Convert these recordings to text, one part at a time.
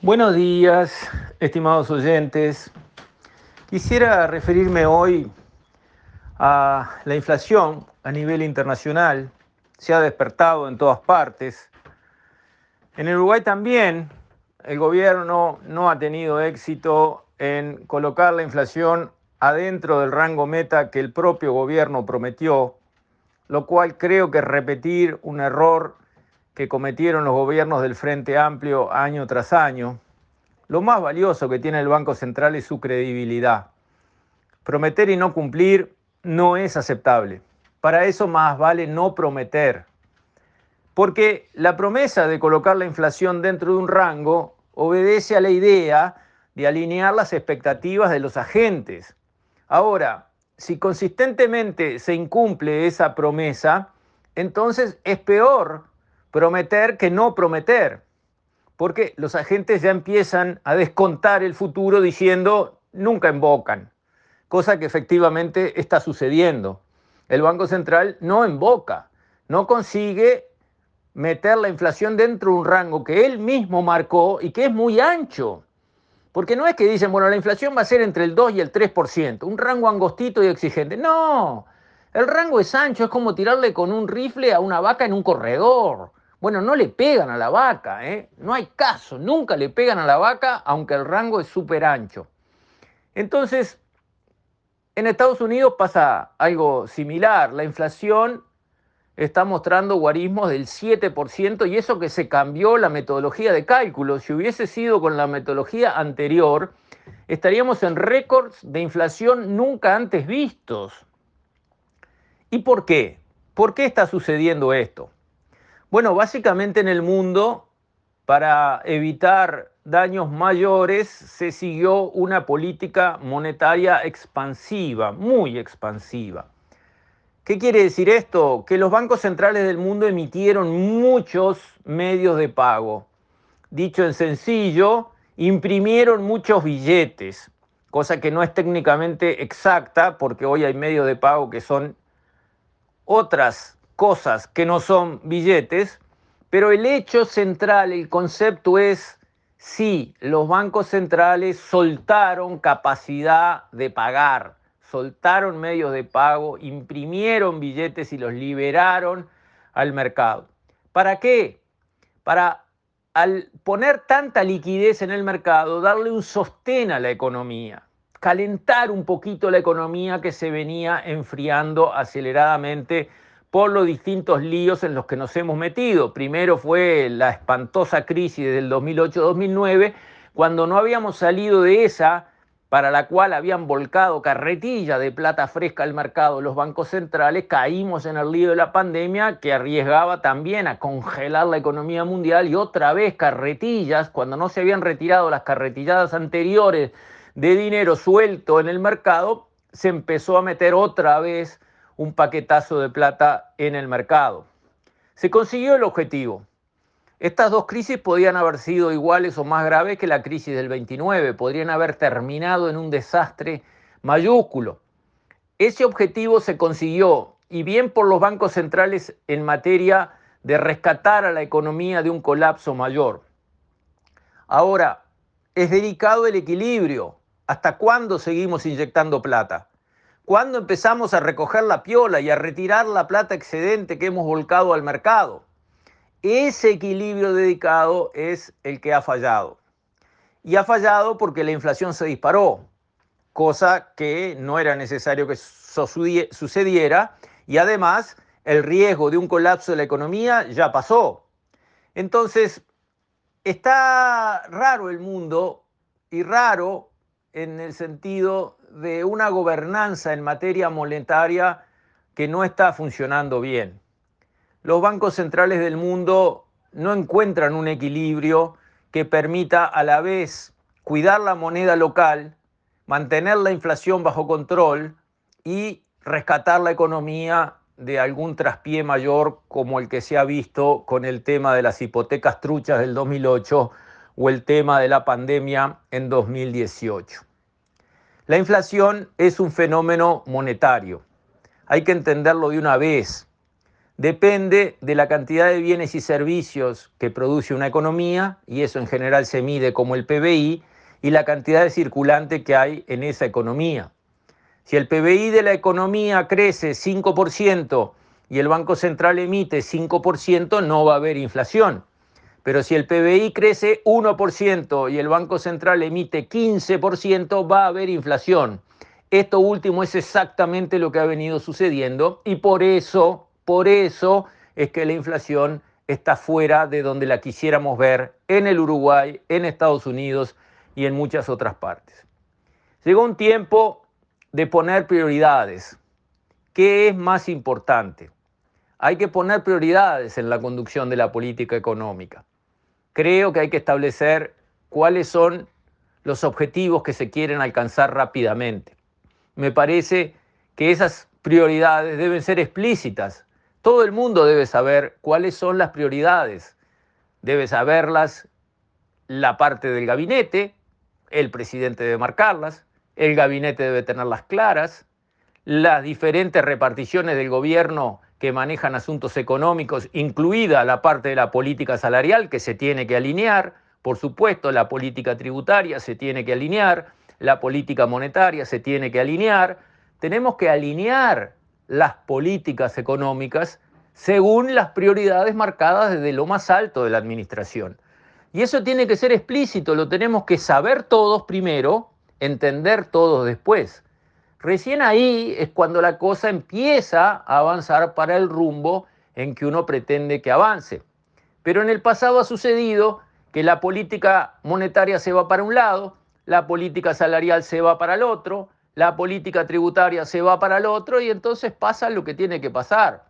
Buenos días, estimados oyentes. Quisiera referirme hoy a la inflación a nivel internacional. Se ha despertado en todas partes. En Uruguay también el gobierno no ha tenido éxito en colocar la inflación adentro del rango meta que el propio gobierno prometió, lo cual creo que es repetir un error que cometieron los gobiernos del Frente Amplio año tras año. Lo más valioso que tiene el Banco Central es su credibilidad. Prometer y no cumplir no es aceptable. Para eso más vale no prometer. Porque la promesa de colocar la inflación dentro de un rango obedece a la idea de alinear las expectativas de los agentes. Ahora, si consistentemente se incumple esa promesa, entonces es peor prometer que no prometer, porque los agentes ya empiezan a descontar el futuro diciendo nunca invocan, cosa que efectivamente está sucediendo. El Banco Central no invoca, no consigue meter la inflación dentro de un rango que él mismo marcó y que es muy ancho. Porque no es que dicen, bueno, la inflación va a ser entre el 2 y el 3%, un rango angostito y exigente. No, el rango es ancho, es como tirarle con un rifle a una vaca en un corredor. Bueno, no le pegan a la vaca, ¿eh? no hay caso, nunca le pegan a la vaca, aunque el rango es súper ancho. Entonces, en Estados Unidos pasa algo similar, la inflación está mostrando guarismos del 7% y eso que se cambió la metodología de cálculo. Si hubiese sido con la metodología anterior, estaríamos en récords de inflación nunca antes vistos. ¿Y por qué? ¿Por qué está sucediendo esto? Bueno, básicamente en el mundo, para evitar daños mayores, se siguió una política monetaria expansiva, muy expansiva. ¿Qué quiere decir esto? Que los bancos centrales del mundo emitieron muchos medios de pago. Dicho en sencillo, imprimieron muchos billetes, cosa que no es técnicamente exacta porque hoy hay medios de pago que son otras cosas que no son billetes, pero el hecho central, el concepto es si los bancos centrales soltaron capacidad de pagar, soltaron medios de pago, imprimieron billetes y los liberaron al mercado. ¿Para qué? Para al poner tanta liquidez en el mercado, darle un sostén a la economía, calentar un poquito la economía que se venía enfriando aceleradamente por los distintos líos en los que nos hemos metido. Primero fue la espantosa crisis del 2008-2009, cuando no habíamos salido de esa, para la cual habían volcado carretilla de plata fresca al mercado los bancos centrales, caímos en el lío de la pandemia que arriesgaba también a congelar la economía mundial y otra vez carretillas, cuando no se habían retirado las carretilladas anteriores de dinero suelto en el mercado, se empezó a meter otra vez un paquetazo de plata en el mercado. Se consiguió el objetivo. Estas dos crisis podían haber sido iguales o más graves que la crisis del 29, podrían haber terminado en un desastre mayúsculo. Ese objetivo se consiguió, y bien por los bancos centrales en materia de rescatar a la economía de un colapso mayor. Ahora, es delicado el equilibrio. ¿Hasta cuándo seguimos inyectando plata? ¿Cuándo empezamos a recoger la piola y a retirar la plata excedente que hemos volcado al mercado? Ese equilibrio dedicado es el que ha fallado. Y ha fallado porque la inflación se disparó, cosa que no era necesario que sucediera y además el riesgo de un colapso de la economía ya pasó. Entonces, está raro el mundo y raro en el sentido de una gobernanza en materia monetaria que no está funcionando bien. Los bancos centrales del mundo no encuentran un equilibrio que permita a la vez cuidar la moneda local, mantener la inflación bajo control y rescatar la economía de algún traspié mayor como el que se ha visto con el tema de las hipotecas truchas del 2008 o el tema de la pandemia en 2018. La inflación es un fenómeno monetario. Hay que entenderlo de una vez. depende de la cantidad de bienes y servicios que produce una economía, y eso en general se mide como el PBI, y la cantidad de circulante que hay en esa economía. Si el PBI de la economía crece 5% y el Banco Central emite 5%, no va a haber inflación. Pero si el PBI crece 1% y el Banco Central emite 15%, va a haber inflación. Esto último es exactamente lo que ha venido sucediendo y por eso, por eso es que la inflación está fuera de donde la quisiéramos ver en el Uruguay, en Estados Unidos y en muchas otras partes. Llegó un tiempo de poner prioridades. ¿Qué es más importante? Hay que poner prioridades en la conducción de la política económica. Creo que hay que establecer cuáles son los objetivos que se quieren alcanzar rápidamente. Me parece que esas prioridades deben ser explícitas. Todo el mundo debe saber cuáles son las prioridades. Debe saberlas la parte del gabinete, el presidente debe marcarlas, el gabinete debe tenerlas claras, las diferentes reparticiones del gobierno que manejan asuntos económicos, incluida la parte de la política salarial que se tiene que alinear, por supuesto la política tributaria se tiene que alinear, la política monetaria se tiene que alinear, tenemos que alinear las políticas económicas según las prioridades marcadas desde lo más alto de la administración. Y eso tiene que ser explícito, lo tenemos que saber todos primero entender todos después. Recién ahí es cuando la cosa empieza a avanzar para el rumbo en que uno pretende que avance. Pero en el pasado ha sucedido que la política monetaria se va para un lado, la política salarial se va para el otro, la política tributaria se va para el otro y entonces pasa lo que tiene que pasar.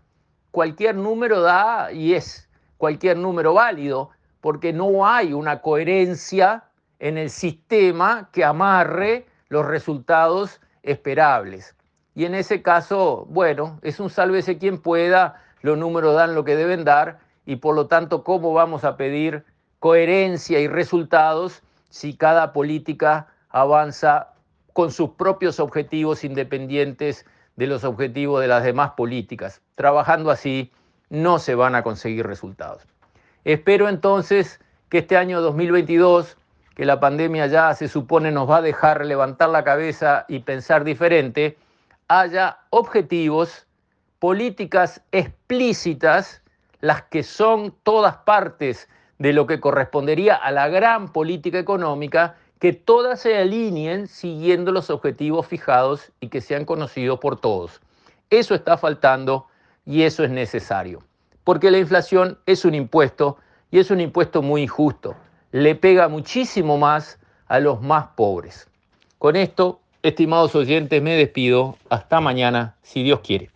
Cualquier número da y es cualquier número válido porque no hay una coherencia en el sistema que amarre los resultados esperables. Y en ese caso, bueno, es un sálvese quien pueda, los números dan lo que deben dar y por lo tanto, ¿cómo vamos a pedir coherencia y resultados si cada política avanza con sus propios objetivos independientes de los objetivos de las demás políticas? Trabajando así no se van a conseguir resultados. Espero entonces que este año 2022 que la pandemia ya se supone nos va a dejar levantar la cabeza y pensar diferente, haya objetivos, políticas explícitas, las que son todas partes de lo que correspondería a la gran política económica, que todas se alineen siguiendo los objetivos fijados y que sean conocidos por todos. Eso está faltando y eso es necesario, porque la inflación es un impuesto y es un impuesto muy injusto le pega muchísimo más a los más pobres. Con esto, estimados oyentes, me despido. Hasta mañana, si Dios quiere.